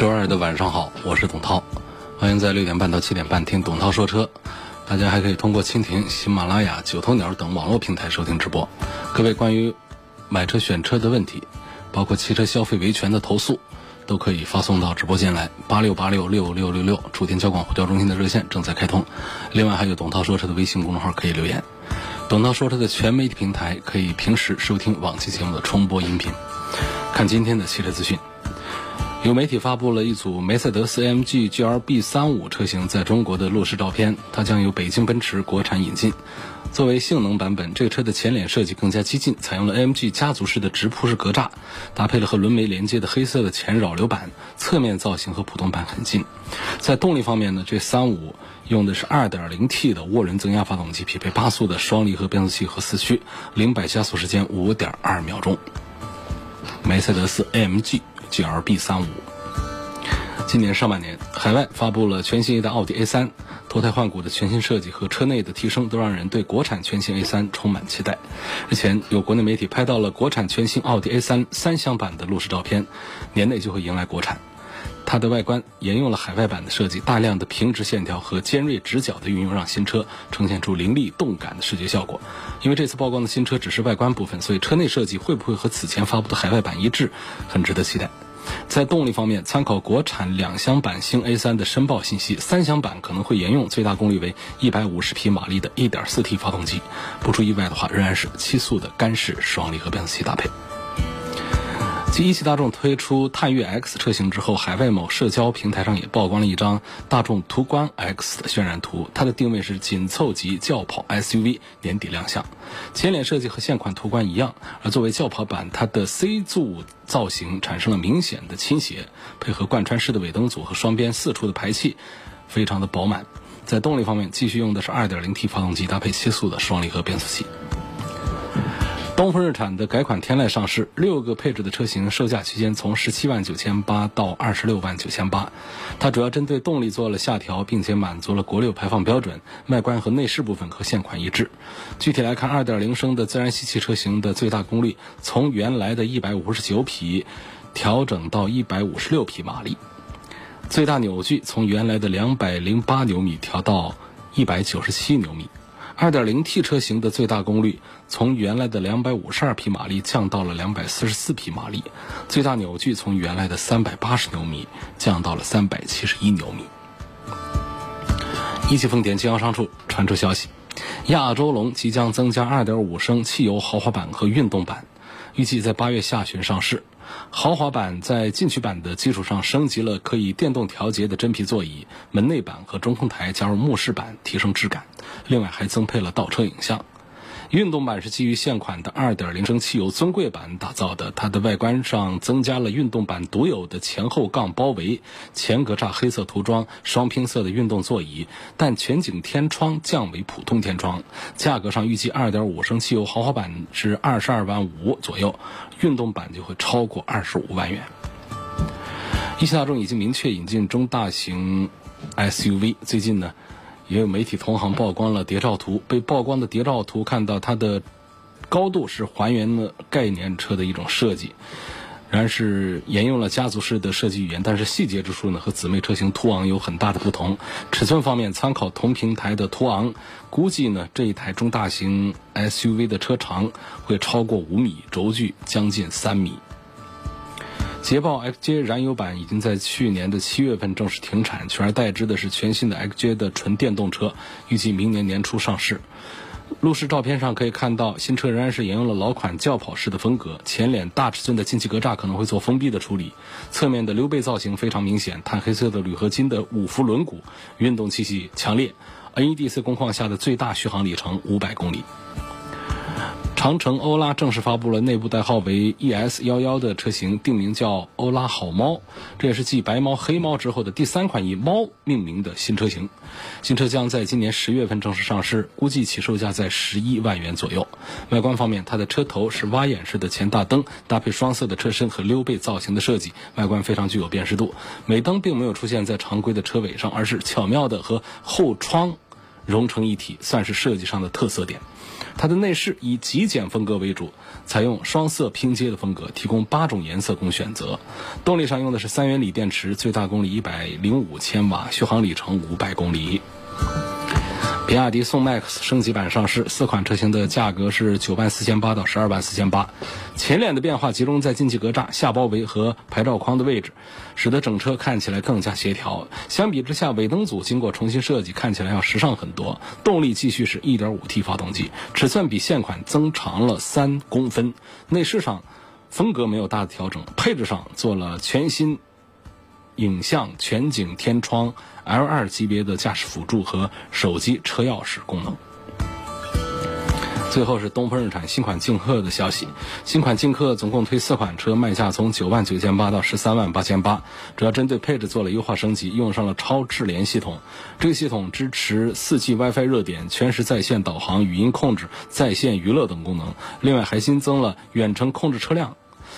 周二的晚上好，我是董涛，欢迎在六点半到七点半听董涛说车。大家还可以通过蜻蜓、喜马拉雅、九头鸟等网络平台收听直播。各位关于买车选车的问题，包括汽车消费维权的投诉，都可以发送到直播间来，八六八六六六六六，楚天交广呼叫中心的热线正在开通。另外还有董涛说车的微信公众号可以留言。董涛说车的全媒体平台可以平时收听往期节目的重播音频。看今天的汽车资讯。有媒体发布了一组梅赛德斯 AMG GLB 三五车型在中国的路试照片，它将由北京奔驰国产引进。作为性能版本，这个车的前脸设计更加激进，采用了 AMG 家族式的直瀑式格栅，搭配了和轮眉连接的黑色的前扰流板，侧面造型和普通版很近。在动力方面呢，这三五用的是 2.0T 的涡轮增压发动机，匹配八速的双离合变速器和四驱，零百加速时间5.2秒钟。梅赛德斯 AMG。GLB 三五，今年上半年，海外发布了全新一代奥迪 A 三，脱胎换骨的全新设计和车内的提升，都让人对国产全新 A 三充满期待。日前，有国内媒体拍到了国产全新奥迪 A 三三厢版的路试照片，年内就会迎来国产。它的外观沿用了海外版的设计，大量的平直线条和尖锐直角的运用，让新车呈现出凌厉动感的视觉效果。因为这次曝光的新车只是外观部分，所以车内设计会不会和此前发布的海外版一致，很值得期待。在动力方面，参考国产两厢版新 A3 的申报信息，三厢版可能会沿用最大功率为150匹马力的 1.4T 发动机，不出意外的话，仍然是七速的干式双离合变速器搭配。继一汽大众推出探岳 X 车型之后，海外某社交平台上也曝光了一张大众途观 X 的渲染图。它的定位是紧凑级轿跑 SUV，年底亮相。前脸设计和现款途观一样，而作为轿跑版，它的 C 柱造型产生了明显的倾斜，配合贯穿式的尾灯组和双边四出的排气，非常的饱满。在动力方面，继续用的是 2.0T 发动机，搭配七速的双离合变速器。东风日产的改款天籁上市，六个配置的车型售价区间从十七万九千八到二十六万九千八。它主要针对动力做了下调，并且满足了国六排放标准。外观和内饰部分和现款一致。具体来看，二点零升的自然吸气车型的最大功率从原来的一百五十九匹调整到一百五十六匹马力，最大扭矩从原来的两百零八牛米调到一百九十七牛米。2.0T 车型的最大功率从原来的252匹马力降到了244匹马力，最大扭矩从原来的380牛米降到了371牛米。一汽丰田经销商处传出消息，亚洲龙即将增加2.5升汽油豪华版和运动版，预计在八月下旬上市。豪华版在进取版的基础上升级了可以电动调节的真皮座椅，门内板和中控台加入木饰板，提升质感。另外还增配了倒车影像。运动版是基于现款的2.0升汽油尊贵版打造的，它的外观上增加了运动版独有的前后杠包围、前格栅黑色涂装、双拼色的运动座椅，但全景天窗降为普通天窗。价格上预计2.5升汽油豪华版是22万五左右，运动版就会超过25万元。一汽大众已经明确引进中大型 SUV，最近呢？也有媒体同行曝光了谍照图，被曝光的谍照图看到它的高度是还原了概念车的一种设计，然是沿用了家族式的设计语言，但是细节之处呢和姊妹车型途昂有很大的不同。尺寸方面参考同平台的途昂，估计呢这一台中大型 SUV 的车长会超过五米，轴距将近三米。捷豹 XJ 燃油版已经在去年的七月份正式停产，取而代之的是全新的 XJ 的纯电动车，预计明年年初上市。路试照片上可以看到，新车仍然是沿用了老款轿跑式的风格，前脸大尺寸的进气格栅可能会做封闭的处理，侧面的溜背造型非常明显，碳黑色的铝合金的五辐轮毂，运动气息强烈。NEDC 工况下的最大续航里程五百公里。长城欧拉正式发布了内部代号为 ES 幺幺的车型，定名叫欧拉好猫。这也是继白猫、黑猫之后的第三款以猫命名的新车型。新车将在今年十月份正式上市，估计起售价在十一万元左右。外观方面，它的车头是挖眼式的前大灯，搭配双色的车身和溜背造型的设计，外观非常具有辨识度。尾灯并没有出现在常规的车尾上，而是巧妙的和后窗融成一体，算是设计上的特色点。它的内饰以极简风格为主，采用双色拼接的风格，提供八种颜色供选择。动力上用的是三元锂电池，最大功率一百零五千瓦，续航里程五百公里。比亚迪宋 MAX 升级版上市，四款车型的价格是九万四千八到十二万四千八。前脸的变化集中在进气格栅、下包围和牌照框的位置，使得整车看起来更加协调。相比之下，尾灯组经过重新设计，看起来要时尚很多。动力继续是一点五 T 发动机，尺寸比现款增长了三公分。内饰上风格没有大的调整，配置上做了全新。影像全景天窗、L2 级别的驾驶辅助和手机车钥匙功能。最后是东风日产新款劲客的消息，新款劲客总共推四款车，卖价从九万九千八到十三万八千八，主要针对配置做了优化升级，用上了超智联系统。这个系统支持 4G WiFi 热点、全时在线导航、语音控制、在线娱乐等功能，另外还新增了远程控制车辆。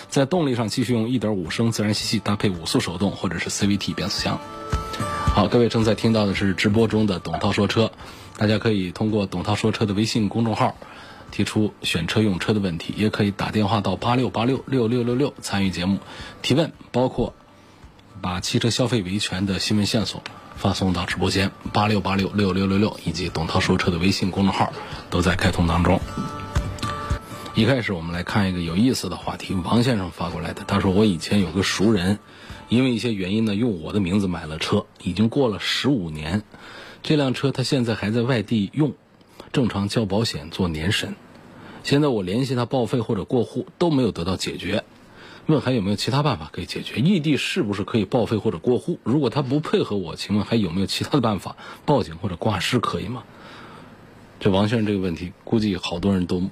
在动力上继续用1.5升自然吸气搭配五速手动或者是 CVT 变速箱。好，各位正在听到的是直播中的董涛说车，大家可以通过董涛说车的微信公众号提出选车用车的问题，也可以打电话到八六八六六六六六参与节目提问，包括把汽车消费维权的新闻线索发送到直播间八六八六六六六六以及董涛说车的微信公众号都在开通当中。一开始我们来看一个有意思的话题，王先生发过来的。他说我以前有个熟人，因为一些原因呢，用我的名字买了车，已经过了十五年，这辆车他现在还在外地用，正常交保险做年审。现在我联系他报废或者过户都没有得到解决，问还有没有其他办法可以解决？异地是不是可以报废或者过户？如果他不配合我，请问还有没有其他的办法？报警或者挂失可以吗？这王先生这个问题，估计好多人都。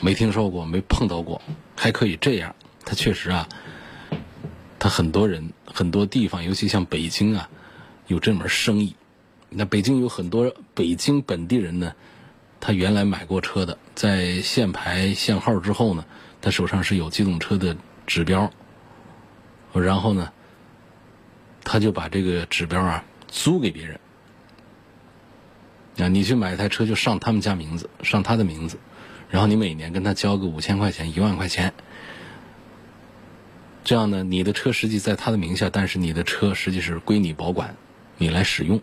没听说过，没碰到过，还可以这样。他确实啊，他很多人很多地方，尤其像北京啊，有这门生意。那北京有很多北京本地人呢，他原来买过车的，在限牌限号之后呢，他手上是有机动车的指标，然后呢，他就把这个指标啊租给别人。啊，你去买一台车就上他们家名字，上他的名字。然后你每年跟他交个五千块钱、一万块钱，这样呢，你的车实际在他的名下，但是你的车实际是归你保管，你来使用，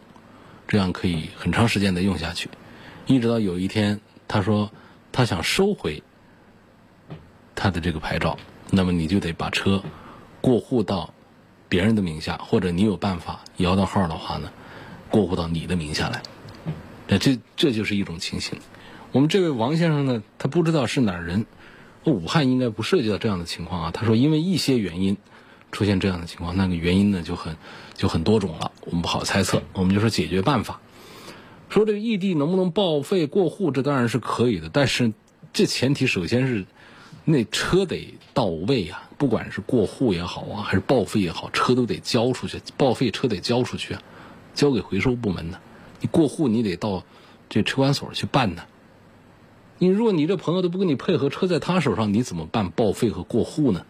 这样可以很长时间的用下去，一直到有一天他说他想收回他的这个牌照，那么你就得把车过户到别人的名下，或者你有办法摇到号的话呢，过户到你的名下来，那这这就是一种情形。我们这位王先生呢，他不知道是哪儿人，武汉应该不涉及到这样的情况啊。他说，因为一些原因出现这样的情况，那个原因呢就很就很多种了，我们不好猜测。我们就说解决办法，说这个异地能不能报废过户，这当然是可以的，但是这前提首先是那车得到位啊，不管是过户也好啊，还是报废也好，车都得交出去，报废车得交出去，交给回收部门呢。你过户你得到这车管所去办呢。你如果你这朋友都不跟你配合，车在他手上，你怎么办报废和过户呢？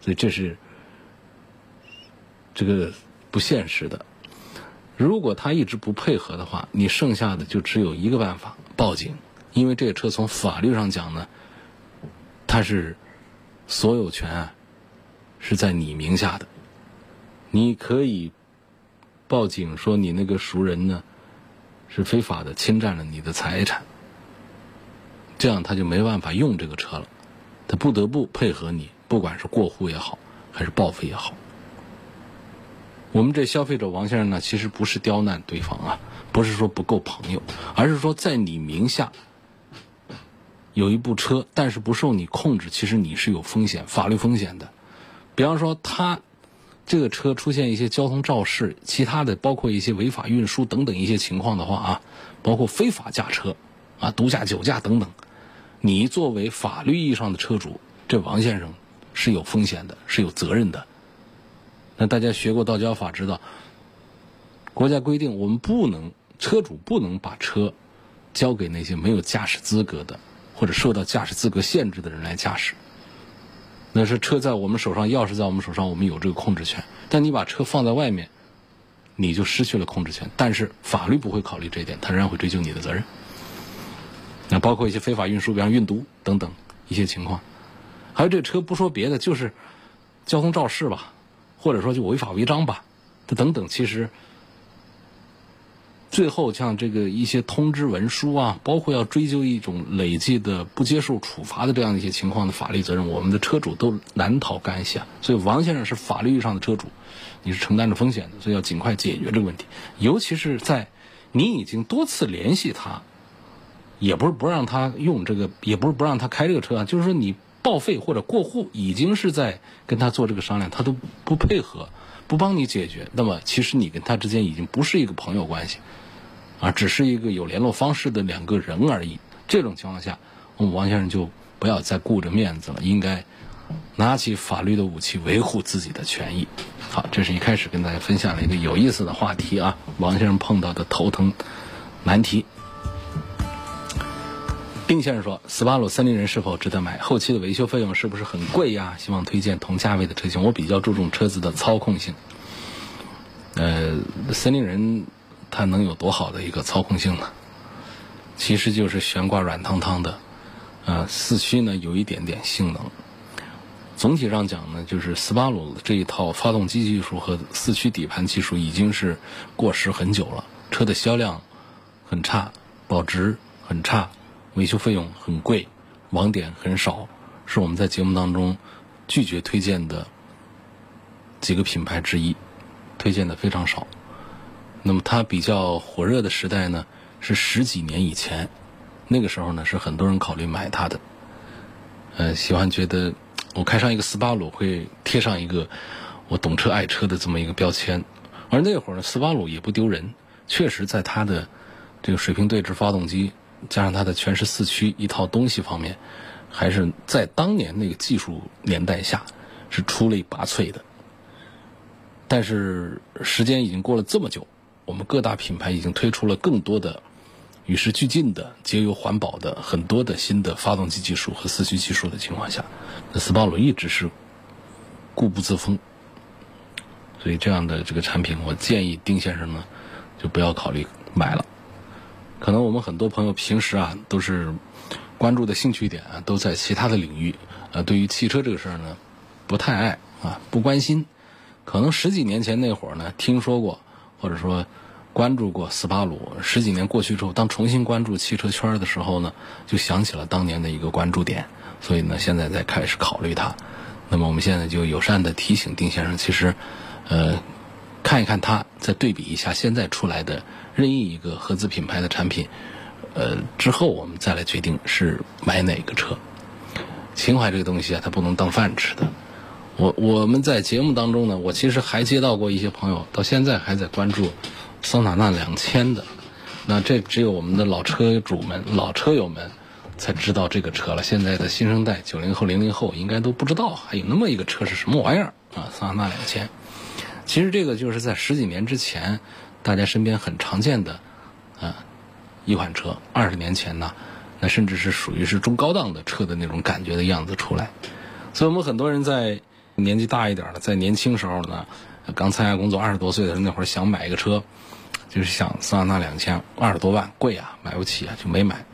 所以这是这个不现实的。如果他一直不配合的话，你剩下的就只有一个办法：报警。因为这个车从法律上讲呢，它是所有权啊是在你名下的。你可以报警说你那个熟人呢是非法的侵占了你的财产。这样他就没办法用这个车了，他不得不配合你，不管是过户也好，还是报废也好。我们这消费者王先生呢，其实不是刁难对方啊，不是说不够朋友，而是说在你名下有一部车，但是不受你控制，其实你是有风险，法律风险的。比方说他这个车出现一些交通肇事，其他的包括一些违法运输等等一些情况的话啊，包括非法驾车啊、毒驾、酒驾等等。你作为法律意义上的车主，这王先生是有风险的，是有责任的。那大家学过道交法知道，国家规定我们不能车主不能把车交给那些没有驾驶资格的或者受到驾驶资格限制的人来驾驶。那是车在我们手上，钥匙在我们手上，我们有这个控制权。但你把车放在外面，你就失去了控制权。但是法律不会考虑这一点，他仍然会追究你的责任。那包括一些非法运输，比方运毒等等一些情况，还有这车不说别的，就是交通肇事吧，或者说就违法违章吧，这等等，其实最后像这个一些通知文书啊，包括要追究一种累计的不接受处罚的这样一些情况的法律责任，我们的车主都难逃干系啊。所以王先生是法律上的车主，你是承担着风险的，所以要尽快解决这个问题，尤其是在你已经多次联系他。也不是不让他用这个，也不是不让他开这个车啊，就是说你报废或者过户，已经是在跟他做这个商量，他都不配合，不帮你解决。那么其实你跟他之间已经不是一个朋友关系，啊，只是一个有联络方式的两个人而已。这种情况下，我们王先生就不要再顾着面子了，应该拿起法律的武器维护自己的权益。好，这是一开始跟大家分享了一个有意思的话题啊，王先生碰到的头疼难题。丁先生说：“斯巴鲁森林人是否值得买？后期的维修费用是不是很贵呀？希望推荐同价位的车型。我比较注重车子的操控性。呃，森林人它能有多好的一个操控性呢？其实就是悬挂软汤汤的，啊，四驱呢有一点点性能。总体上讲呢，就是斯巴鲁这一套发动机技术和四驱底盘技术已经是过时很久了。车的销量很差，保值很差。”维修费用很贵，网点很少，是我们在节目当中拒绝推荐的几个品牌之一，推荐的非常少。那么它比较火热的时代呢，是十几年以前，那个时候呢是很多人考虑买它的。呃，喜欢觉得我开上一个斯巴鲁会贴上一个我懂车爱车的这么一个标签，而那会儿呢斯巴鲁也不丢人，确实在它的这个水平对置发动机。加上它的全时四驱一套东西方面，还是在当年那个技术年代下是出类拔萃的。但是时间已经过了这么久，我们各大品牌已经推出了更多的与时俱进的节油环保的很多的新的发动机技术和四驱技术的情况下，那斯巴鲁一直是固步自封。所以这样的这个产品，我建议丁先生呢就不要考虑买了。可能我们很多朋友平时啊都是关注的兴趣点啊都在其他的领域，呃，对于汽车这个事儿呢不太爱啊不关心。可能十几年前那会儿呢听说过或者说关注过斯巴鲁，十几年过去之后，当重新关注汽车圈的时候呢，就想起了当年的一个关注点，所以呢现在在开始考虑它。那么我们现在就友善的提醒丁先生，其实呃看一看它，再对比一下现在出来的。任意一个合资品牌的产品，呃，之后我们再来决定是买哪个车。情怀这个东西啊，它不能当饭吃的。我我们在节目当中呢，我其实还接到过一些朋友，到现在还在关注桑塔纳两千的。那这只有我们的老车主们、老车友们才知道这个车了。现在的新生代九零后、零零后应该都不知道还有那么一个车是什么玩意儿啊！桑塔纳两千。其实这个就是在十几年之前。大家身边很常见的，啊，一款车，二十年前呢，那甚至是属于是中高档的车的那种感觉的样子出来。所以我们很多人在年纪大一点的，在年轻时候呢，刚参加工作二十多岁的时候，那会儿想买一个车，就是想桑塔纳两千，二十多万，贵啊，买不起啊，就没买。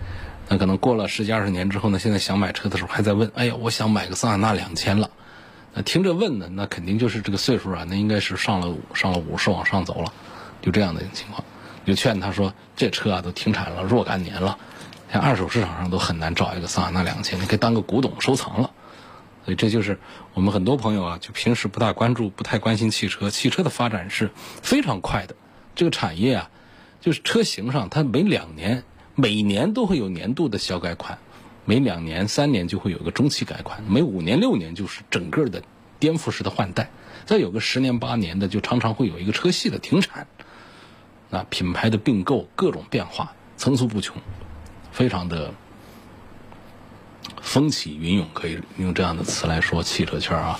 那可能过了十几二十年之后呢，现在想买车的时候还在问，哎呀，我想买个桑塔纳两千了。那听着问呢，那肯定就是这个岁数啊，那应该是上了上了五十往上走了。就这样的情况，就劝他说：“这车啊都停产了若干年了，像二手市场上都很难找一个桑塔纳两千，你可以当个古董收藏了。”所以这就是我们很多朋友啊，就平时不大关注、不太关心汽车。汽车的发展是非常快的，这个产业啊，就是车型上它每两年、每年都会有年度的小改款，每两年、三年就会有个中期改款，每五年、六年就是整个的颠覆式的换代，再有个十年八年的，就常常会有一个车系的停产。那品牌的并购各种变化层出不穷，非常的风起云涌，可以用这样的词来说汽车圈啊。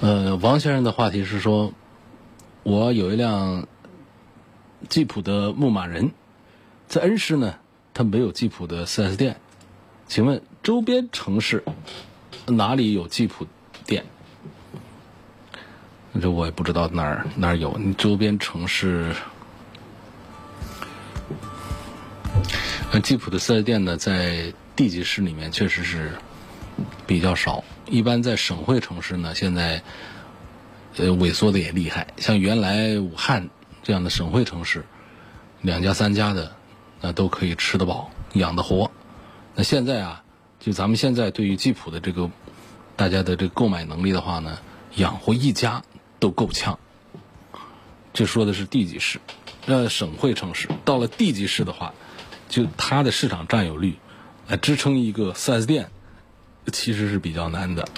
呃，王先生的话题是说，我有一辆吉普的牧马人，在恩施呢，它没有吉普的 4S 店，请问周边城市哪里有吉普？这我也不知道哪儿哪儿有，你周边城市。那吉普的四 S 店呢，在地级市里面确实是比较少。一般在省会城市呢，现在呃萎缩的也厉害。像原来武汉这样的省会城市，两家三家的那都可以吃得饱、养得活。那现在啊，就咱们现在对于吉普的这个大家的这个购买能力的话呢，养活一家都够呛。这说的是地级市，呃，省会城市到了地级市的话。就它的市场占有率来支撑一个 4S 店，其实是比较难的。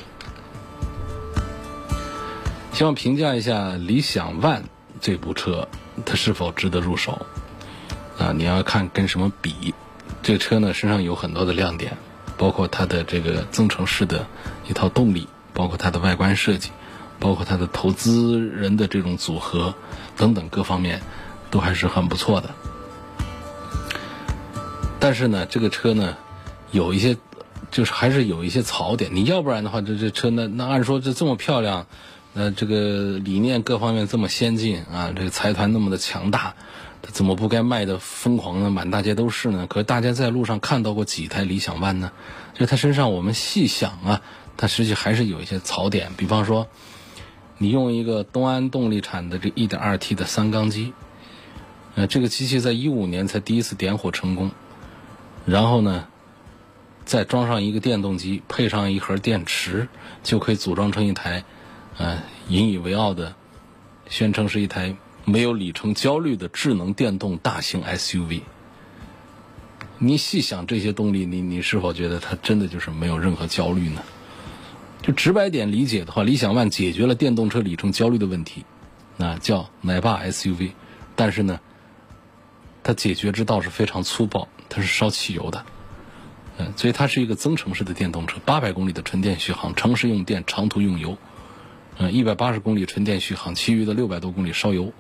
希望评价一下理想 ONE 这部车，它是否值得入手？啊，你要看跟什么比。这车呢，身上有很多的亮点，包括它的这个增程式的一套动力，包括它的外观设计，包括它的投资人的这种组合等等各方面，都还是很不错的。但是呢，这个车呢，有一些，就是还是有一些槽点。你要不然的话，这这车那那按说这这么漂亮，那这个理念各方面这么先进啊，这个财团那么的强大，它怎么不该卖的疯狂的满大街都是呢？可是大家在路上看到过几台理想 ONE 呢？就它身上我们细想啊，它实际还是有一些槽点。比方说，你用一个东安动力产的这 1.2T 的三缸机，呃，这个机器在一五年才第一次点火成功。然后呢，再装上一个电动机，配上一盒电池，就可以组装成一台，呃，引以为傲的，宣称是一台没有里程焦虑的智能电动大型 SUV。你细想这些动力，你你是否觉得它真的就是没有任何焦虑呢？直白点理解的话，理想 ONE 解决了电动车里程焦虑的问题，那叫奶爸 SUV，但是呢，它解决之道是非常粗暴。它是烧汽油的，嗯，所以它是一个增程式的电动车，八百公里的纯电续航，城市用电，长途用油，嗯，一百八十公里纯电续航，其余的六百多公里烧油。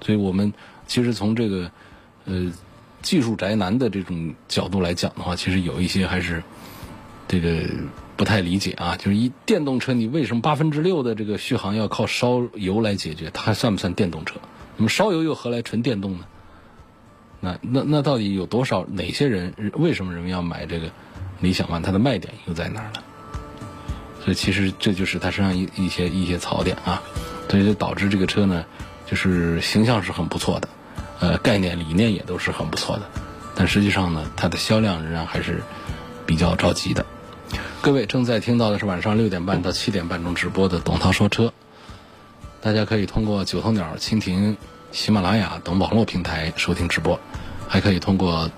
所以我们其实从这个呃技术宅男的这种角度来讲的话，其实有一些还是这个不太理解啊，就是一电动车你为什么八分之六的这个续航要靠烧油来解决？它还算不算电动车？那么烧油又何来纯电动呢？那那那到底有多少哪些人为什么人们要买这个理想 ONE？它的卖点又在哪儿呢？所以其实这就是它身上一一些一些槽点啊，所以就导致这个车呢，就是形象是很不错的，呃，概念理念也都是很不错的，但实际上呢，它的销量仍然还是比较着急的。各位正在听到的是晚上六点半到七点半钟直播的董涛说车，大家可以通过九头鸟蜻蜓。喜马拉雅等网络平台收听直播，还可以通过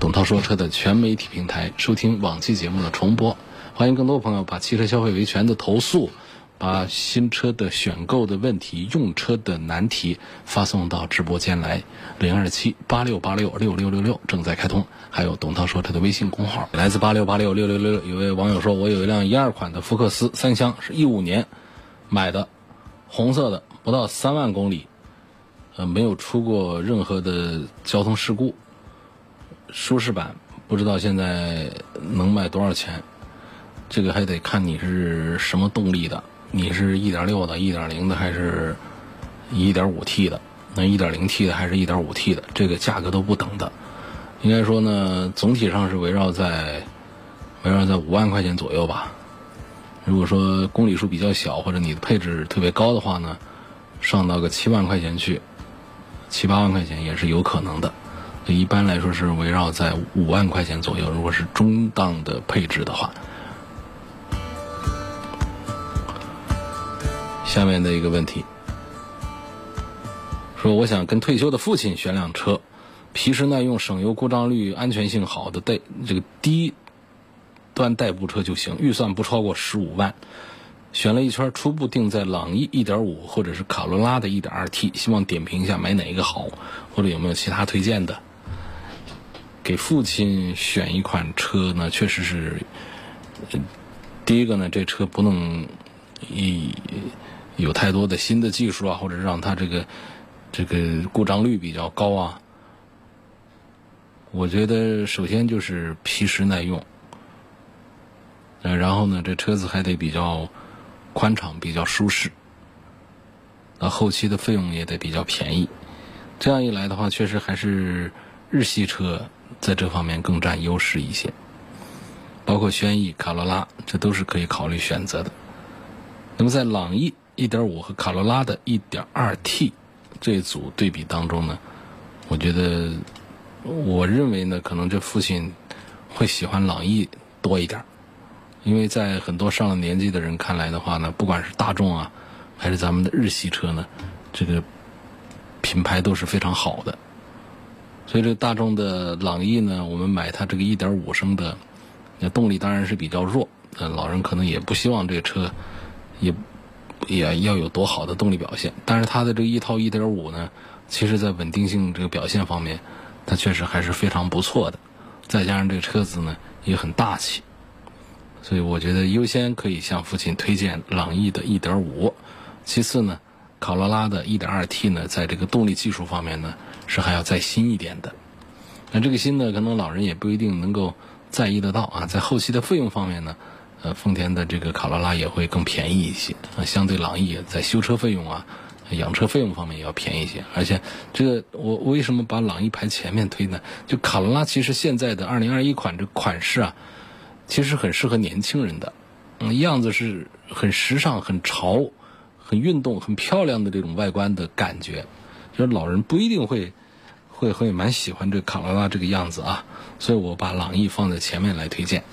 董涛说车的全媒体平台收听往期节目的重播。欢迎更多朋友把汽车消费维权的投诉、把新车的选购的问题、用车的难题发送到直播间来，零二七八六八六六六六六正在开通。还有董涛说车的微信公号，来自八六八六六六六六。有位网友说，我有一辆一二款的福克斯三厢，是一五年买的，红色的，不到三万公里。呃，没有出过任何的交通事故，舒适版不知道现在能卖多少钱，这个还得看你是什么动力的，你是一点六的、一点零的还是一点五 T 的？那一点零 T 的还是一点五 T 的？这个价格都不等的。应该说呢，总体上是围绕在围绕在五万块钱左右吧。如果说公里数比较小或者你的配置特别高的话呢，上到个七万块钱去。七八万块钱也是有可能的，一般来说是围绕在五万块钱左右。如果是中档的配置的话，下面的一个问题，说我想跟退休的父亲选辆车，皮实耐用、省油、故障率、安全性好的代这个低端代步车就行，预算不超过十五万。选了一圈，初步定在朗逸1.5或者是卡罗拉的 1.2T，希望点评一下买哪一个好，或者有没有其他推荐的？给父亲选一款车呢，确实是，第一个呢，这车不能以有太多的新的技术啊，或者让它这个这个故障率比较高啊。我觉得首先就是皮实耐用，呃，然后呢，这车子还得比较宽敞、比较舒适，那后期的费用也得比较便宜。这样一来的话，确实还是日系车在这方面更占优势一些。包括轩逸、卡罗拉，这都是可以考虑选择的。那么在朗逸1.5和卡罗拉的 1.2T 这组对比当中呢，我觉得。我认为呢，可能这父亲会喜欢朗逸多一点，因为在很多上了年纪的人看来的话呢，不管是大众啊，还是咱们的日系车呢，这个品牌都是非常好的。所以这大众的朗逸呢，我们买它这个1.5升的，那动力当然是比较弱，呃，老人可能也不希望这个车也也要有多好的动力表现。但是它的这一套1.5呢，其实在稳定性这个表现方面。它确实还是非常不错的，再加上这个车子呢也很大气，所以我觉得优先可以向父亲推荐朗逸的1.5，其次呢，卡罗拉的 1.2T 呢，在这个动力技术方面呢是还要再新一点的。那这个新呢，可能老人也不一定能够在意得到啊。在后期的费用方面呢，呃，丰田的这个卡罗拉也会更便宜一些啊，相对朗逸在修车费用啊。养车费用方面也要便宜一些，而且这个我为什么把朗逸排前面推呢？就卡罗拉其实现在的二零二一款这款式啊，其实很适合年轻人的，嗯，样子是很时尚、很潮、很运动、很漂亮的这种外观的感觉，就是老人不一定会会会蛮喜欢这卡罗拉这个样子啊，所以我把朗逸放在前面来推荐，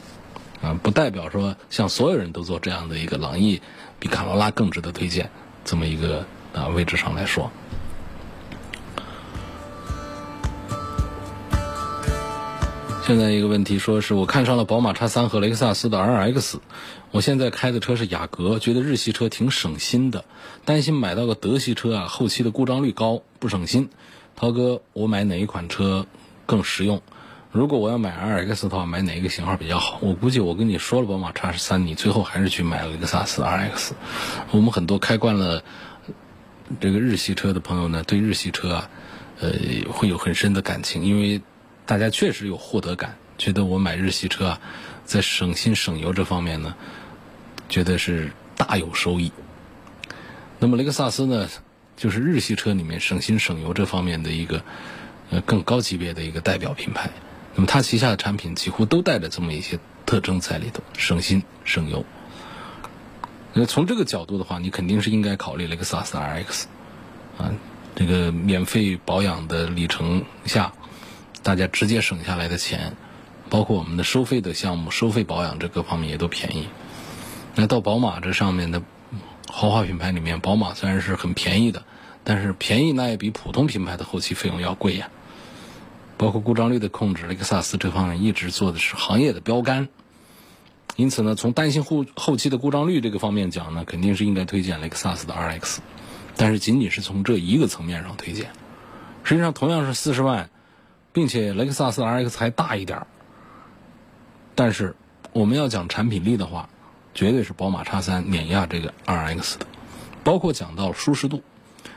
啊，不代表说像所有人都做这样的一个朗逸比卡罗拉更值得推荐这么一个。啊，位置上来说，现在一个问题，说是我看上了宝马叉三和雷克萨斯的 RX，我现在开的车是雅阁，觉得日系车挺省心的，担心买到个德系车啊，后期的故障率高，不省心。涛哥，我买哪一款车更实用？如果我要买 RX 的话，买哪一个型号比较好？我估计我跟你说了宝马叉三，你最后还是去买了雷克萨斯 RX。我们很多开惯了。这个日系车的朋友呢，对日系车啊，呃，会有很深的感情，因为大家确实有获得感，觉得我买日系车啊，在省心省油这方面呢，觉得是大有收益。那么雷克萨斯呢，就是日系车里面省心省油这方面的一个呃更高级别的一个代表品牌。那么它旗下的产品几乎都带着这么一些特征在里头，省心省油。那从这个角度的话，你肯定是应该考虑雷克萨斯 RX，啊，这个免费保养的里程下，大家直接省下来的钱，包括我们的收费的项目、收费保养这各方面也都便宜。那到宝马这上面的豪华品牌里面，宝马虽然是很便宜的，但是便宜那也比普通品牌的后期费用要贵呀。包括故障率的控制，雷克萨斯这方面一直做的是行业的标杆。因此呢，从担心后后期的故障率这个方面讲呢，肯定是应该推荐雷克萨斯的 RX，但是仅仅是从这一个层面上推荐。实际上，同样是四十万，并且雷克萨斯 RX 还大一点儿，但是我们要讲产品力的话，绝对是宝马叉三碾压这个 RX 的。包括讲到舒适度，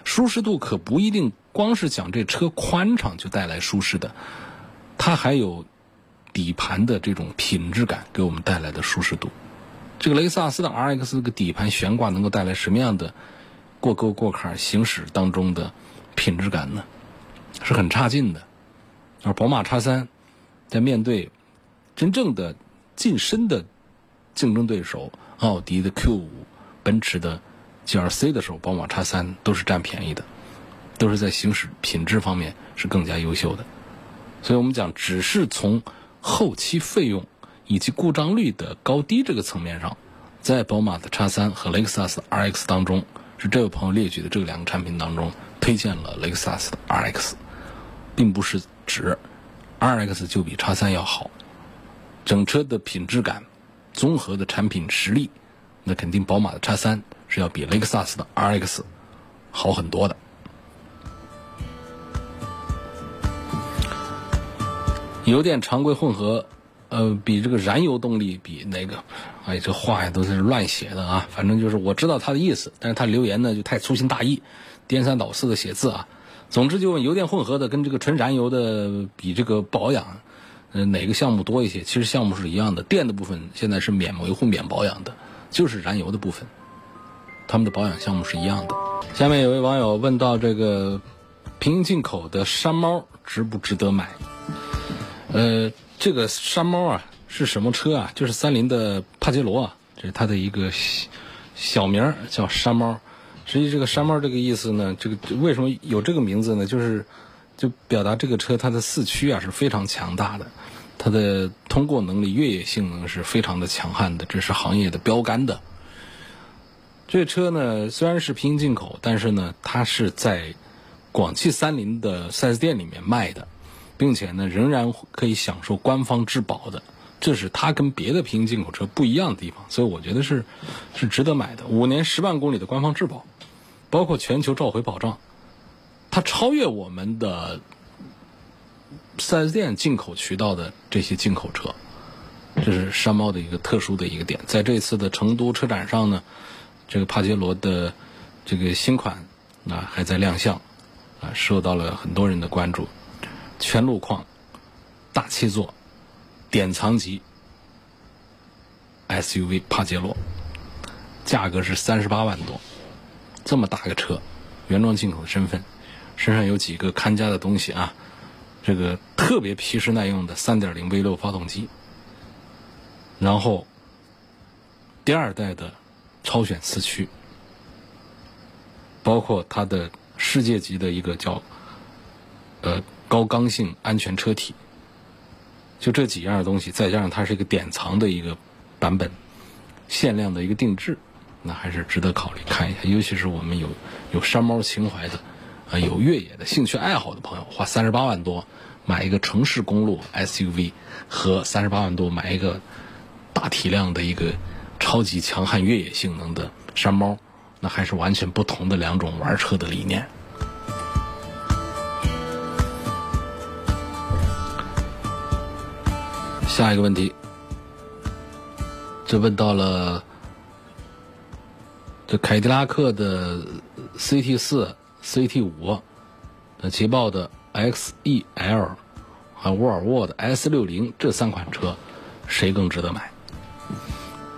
舒适度可不一定光是讲这车宽敞就带来舒适的，它还有。底盘的这种品质感给我们带来的舒适度，这个雷克萨斯的 RX 这个底盘悬挂能够带来什么样的过沟过坎行驶当中的品质感呢？是很差劲的。而宝马叉三在面对真正的近身的竞争对手奥迪的 Q 五、奔驰的 GLC 的时候，宝马叉三都是占便宜的，都是在行驶品质方面是更加优秀的。所以我们讲，只是从后期费用以及故障率的高低这个层面上，在宝马的叉三和雷克萨斯 RX 当中，是这位朋友列举的这两个产品当中推荐了雷克萨斯的 RX，并不是指 RX 就比叉三要好，整车的品质感、综合的产品实力，那肯定宝马的叉三是要比雷克萨斯的 RX 好很多的。油电常规混合，呃，比这个燃油动力比那个，哎，这话呀都是乱写的啊。反正就是我知道他的意思，但是他留言呢就太粗心大意，颠三倒四的写字啊。总之就问油电混合的跟这个纯燃油的比这个保养，呃，哪个项目多一些？其实项目是一样的，电的部分现在是免维护、免保养的，就是燃油的部分，他们的保养项目是一样的。下面有位网友问到这个平行进口的山猫值不值得买？呃，这个山猫啊是什么车啊？就是三菱的帕杰罗啊，这是它的一个小名叫山猫。实际这个山猫这个意思呢，这个为什么有这个名字呢？就是就表达这个车它的四驱啊是非常强大的，它的通过能力、越野性能是非常的强悍的，这是行业的标杆的。这车呢虽然是平行进口，但是呢它是在广汽三菱的 4S 店里面卖的，并且呢仍然可以享受官方质保的。这是它跟别的平行进口车不一样的地方，所以我觉得是是值得买的。五年十万公里的官方质保。包括全球召回保障，它超越我们的四 S 店进口渠道的这些进口车，这是山猫的一个特殊的一个点。在这次的成都车展上呢，这个帕杰罗的这个新款啊还在亮相，啊受到了很多人的关注。全路况、大七座、典藏级 SUV 帕杰罗，价格是三十八万多。这么大个车，原装进口的身份，身上有几个看家的东西啊？这个特别皮实耐用的3.0 V6 发动机，然后第二代的超选四驱，包括它的世界级的一个叫呃高刚性安全车体，就这几样东西，再加上它是一个典藏的一个版本，限量的一个定制。那还是值得考虑看一下，尤其是我们有有山猫情怀的，啊，有越野的兴趣爱好的朋友，花三十八万多买一个城市公路 SUV，和三十八万多买一个大体量的一个超级强悍越野性能的山猫，那还是完全不同的两种玩车的理念。下一个问题，这问到了。这凯迪拉克的 CT 四、CT 五，呃，捷豹的 XEL，还有沃尔沃的 S 六零这三款车，谁更值得买？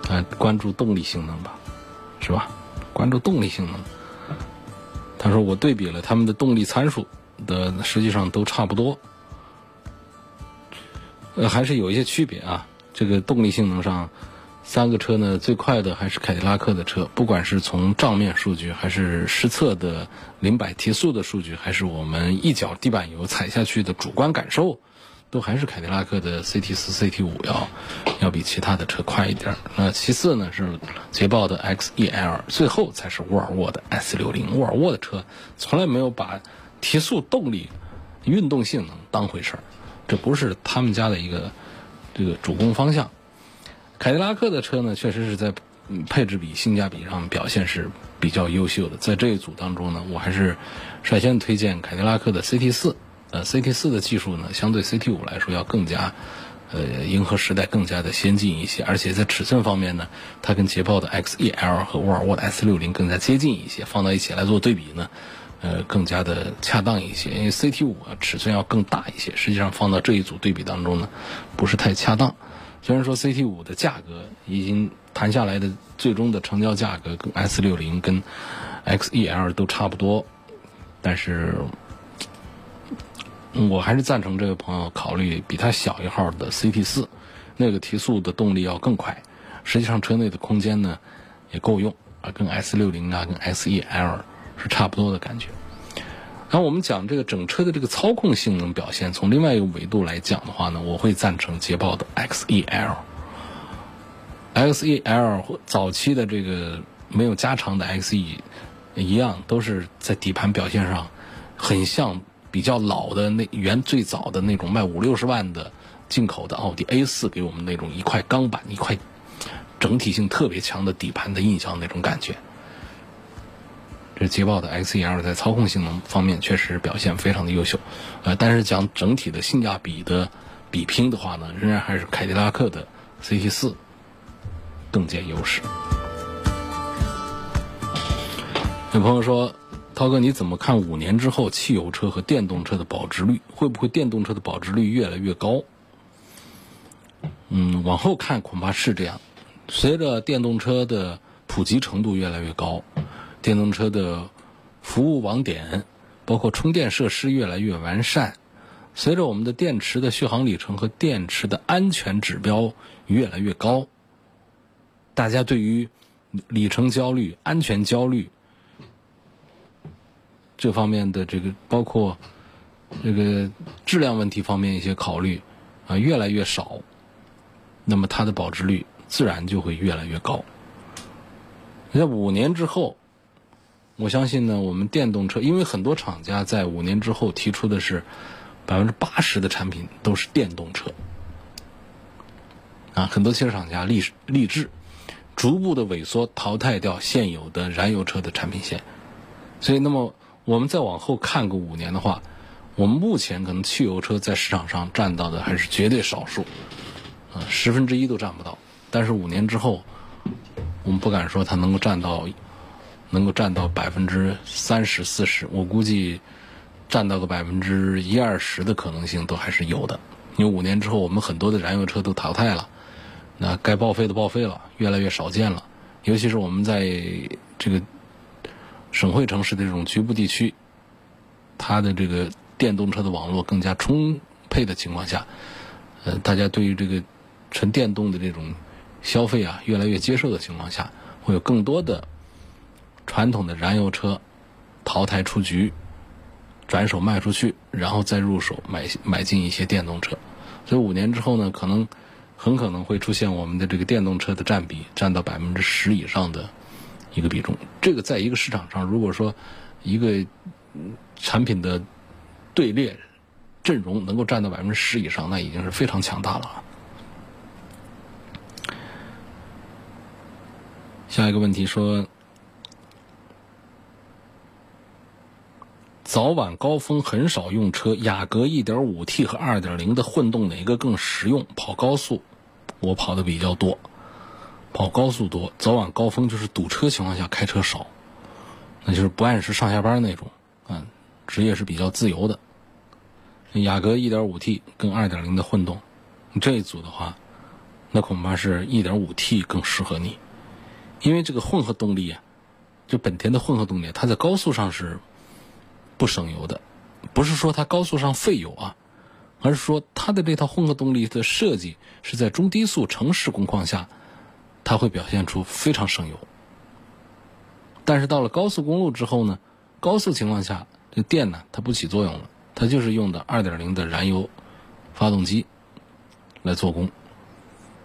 啊，关注动力性能吧，是吧？关注动力性能。他说我对比了他们的动力参数的，实际上都差不多，呃，还是有一些区别啊。这个动力性能上。三个车呢，最快的还是凯迪拉克的车，不管是从账面数据，还是实测的零百提速的数据，还是我们一脚地板油踩下去的主观感受，都还是凯迪拉克的 CT 四、CT 五要要比其他的车快一点。那其次呢是捷豹的 XEL，最后才是沃尔沃的 S 六零。沃尔沃的车从来没有把提速动力、运动性能当回事儿，这不是他们家的一个这个主攻方向。凯迪拉克的车呢，确实是在配置比、性价比上表现是比较优秀的。在这一组当中呢，我还是率先推荐凯迪拉克的 CT 四。呃，CT 四的技术呢，相对 CT 五来说要更加呃迎合时代、更加的先进一些。而且在尺寸方面呢，它跟捷豹的 XEL 和沃尔沃的 S 六零更加接近一些。放到一起来做对比呢，呃，更加的恰当一些。因为 CT 五啊尺寸要更大一些，实际上放到这一组对比当中呢，不是太恰当。虽然说 CT 五的价格已经谈下来的最终的成交价格跟 S 六零跟 XEL 都差不多，但是我还是赞成这位朋友考虑比它小一号的 CT 四，那个提速的动力要更快，实际上车内的空间呢也够用啊，跟 S 六零啊跟 XEL 是差不多的感觉。然后我们讲这个整车的这个操控性能表现，从另外一个维度来讲的话呢，我会赞成捷豹的 XEL。XEL 和早期的这个没有加长的 XE 一样，都是在底盘表现上很像比较老的那原最早的那种卖五六十万的进口的奥迪 A 四给我们那种一块钢板一块整体性特别强的底盘的印象那种感觉。这捷豹的 XEL 在操控性能方面确实表现非常的优秀，呃，但是讲整体的性价比的比拼的话呢，仍然还是凯迪拉克的 CT 四更见优势。有朋友说：“涛哥，你怎么看五年之后汽油车和电动车的保值率？会不会电动车的保值率越来越高？”嗯，往后看恐怕是这样。随着电动车的普及程度越来越高，电动车的服务网点，包括充电设施越来越完善，随着我们的电池的续航里程和电池的安全指标越来越高，大家对于里程焦虑、安全焦虑。这方面的这个包括这个质量问题方面一些考虑啊越来越少，那么它的保值率自然就会越来越高。在五年之后，我相信呢，我们电动车，因为很多厂家在五年之后提出的是百分之八十的产品都是电动车啊，很多汽车厂家立立志逐步的萎缩淘汰掉现有的燃油车的产品线，所以那么。我们再往后看个五年的话，我们目前可能汽油车在市场上占到的还是绝对少数，啊，十分之一都占不到。但是五年之后，我们不敢说它能够占到，能够占到百分之三十四十。我估计占到个百分之一二十的可能性都还是有的。因为五年之后，我们很多的燃油车都淘汰了，那该报废的报废了，越来越少见了。尤其是我们在这个。省会城市的这种局部地区，它的这个电动车的网络更加充沛的情况下，呃，大家对于这个纯电动的这种消费啊越来越接受的情况下，会有更多的传统的燃油车淘汰出局，转手卖出去，然后再入手买买进一些电动车。所以五年之后呢，可能很可能会出现我们的这个电动车的占比占到百分之十以上的。一个比重，这个在一个市场上，如果说一个产品的队列阵容能够占到百分之十以上，那已经是非常强大了。下一个问题说，早晚高峰很少用车，雅阁 1.5T 和2.0的混动哪个更实用？跑高速，我跑的比较多。跑高速多，早晚高峰就是堵车情况下开车少，那就是不按时上下班那种，嗯，职业是比较自由的。雅阁 1.5T 跟2.0的混动，这一组的话，那恐怕是 1.5T 更适合你，因为这个混合动力啊，就本田的混合动力，它在高速上是不省油的，不是说它高速上费油啊，而是说它的这套混合动力的设计是在中低速城市工况下。它会表现出非常省油，但是到了高速公路之后呢，高速情况下这电呢它不起作用了，它就是用的2.0的燃油发动机来做功，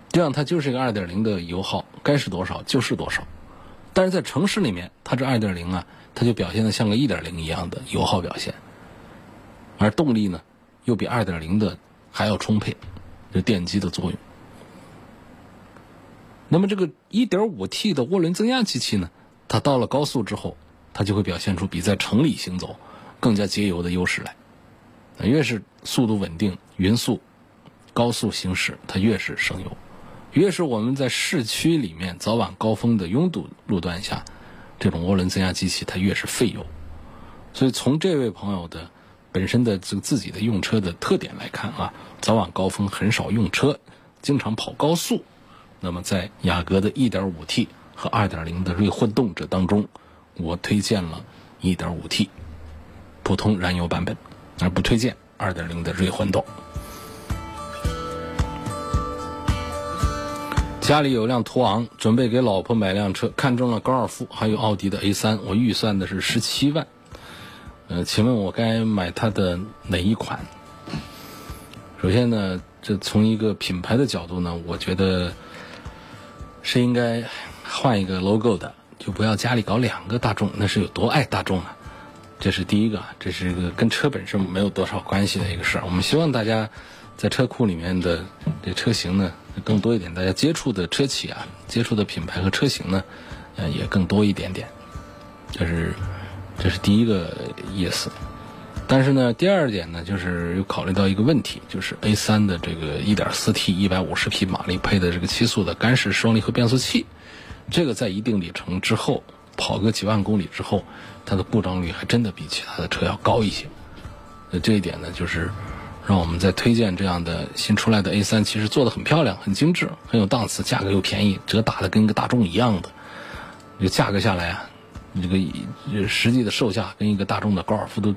这样它就是一个2.0的油耗，该是多少就是多少。但是在城市里面，它这2.0啊，它就表现的像个1.0一样的油耗表现，而动力呢又比2.0的还要充沛，这电机的作用。那么这个 1.5T 的涡轮增压机器呢，它到了高速之后，它就会表现出比在城里行走更加节油的优势来。越是速度稳定、匀速、高速行驶，它越是省油；越是我们在市区里面早晚高峰的拥堵路段下，这种涡轮增压机器它越是费油。所以从这位朋友的本身的这个自己的用车的特点来看啊，早晚高峰很少用车，经常跑高速。那么，在雅阁的 1.5T 和2.0的锐混动这当中，我推荐了 1.5T 普通燃油版本，而不推荐2.0的锐混动。家里有辆途昂，准备给老婆买辆车，看中了高尔夫，还有奥迪的 A3，我预算的是十七万。呃，请问我该买它的哪一款？首先呢，这从一个品牌的角度呢，我觉得。是应该换一个 logo 的，就不要家里搞两个大众，那是有多爱大众啊！这是第一个，这是一个跟车本身没有多少关系的一个事儿。我们希望大家在车库里面的这车型呢更多一点，大家接触的车企啊，接触的品牌和车型呢，呃也更多一点点。这是这是第一个意思。但是呢，第二点呢，就是又考虑到一个问题，就是 A3 的这个 1.4T 150匹马力配的这个七速的干式双离合变速器，这个在一定里程之后，跑个几万公里之后，它的故障率还真的比其他的车要高一些。那这一点呢，就是让我们再推荐这样的新出来的 A3，其实做的很漂亮、很精致、很有档次，价格又便宜，折打的跟个大众一样的，这个价格下来啊，这个实际的售价跟一个大众的高尔夫都。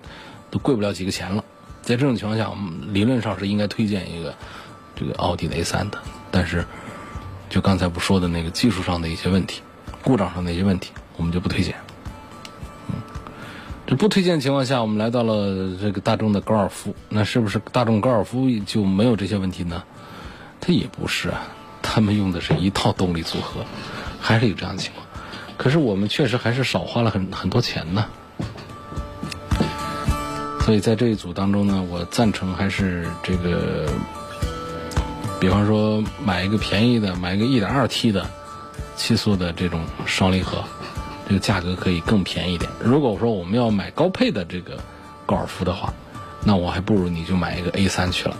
都贵不了几个钱了，在这种情况下，我们理论上是应该推荐一个这个奥迪的 A3 的，但是就刚才不说的那个技术上的一些问题、故障上的一些问题，我们就不推荐。这不推荐情况下，我们来到了这个大众的高尔夫，那是不是大众高尔夫就没有这些问题呢？它也不是啊，他们用的是一套动力组合，还是有这样的情况。可是我们确实还是少花了很很多钱呢。所以在这一组当中呢，我赞成还是这个，比方说买一个便宜的，买一个 1.2T 的七速的这种双离合，这个价格可以更便宜点。如果说我们要买高配的这个高尔夫的话，那我还不如你就买一个 A3 去了，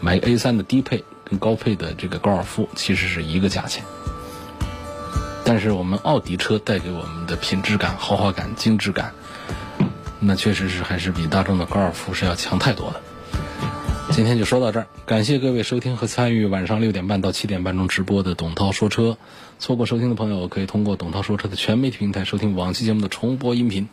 买 A3 的低配跟高配的这个高尔夫其实是一个价钱。但是我们奥迪车带给我们的品质感、豪华感、精致感。那确实是还是比大众的高尔夫是要强太多的。今天就说到这儿，感谢各位收听和参与晚上六点半到七点半钟直播的董涛说车。错过收听的朋友，可以通过董涛说车的全媒体平台收听往期节目的重播音频。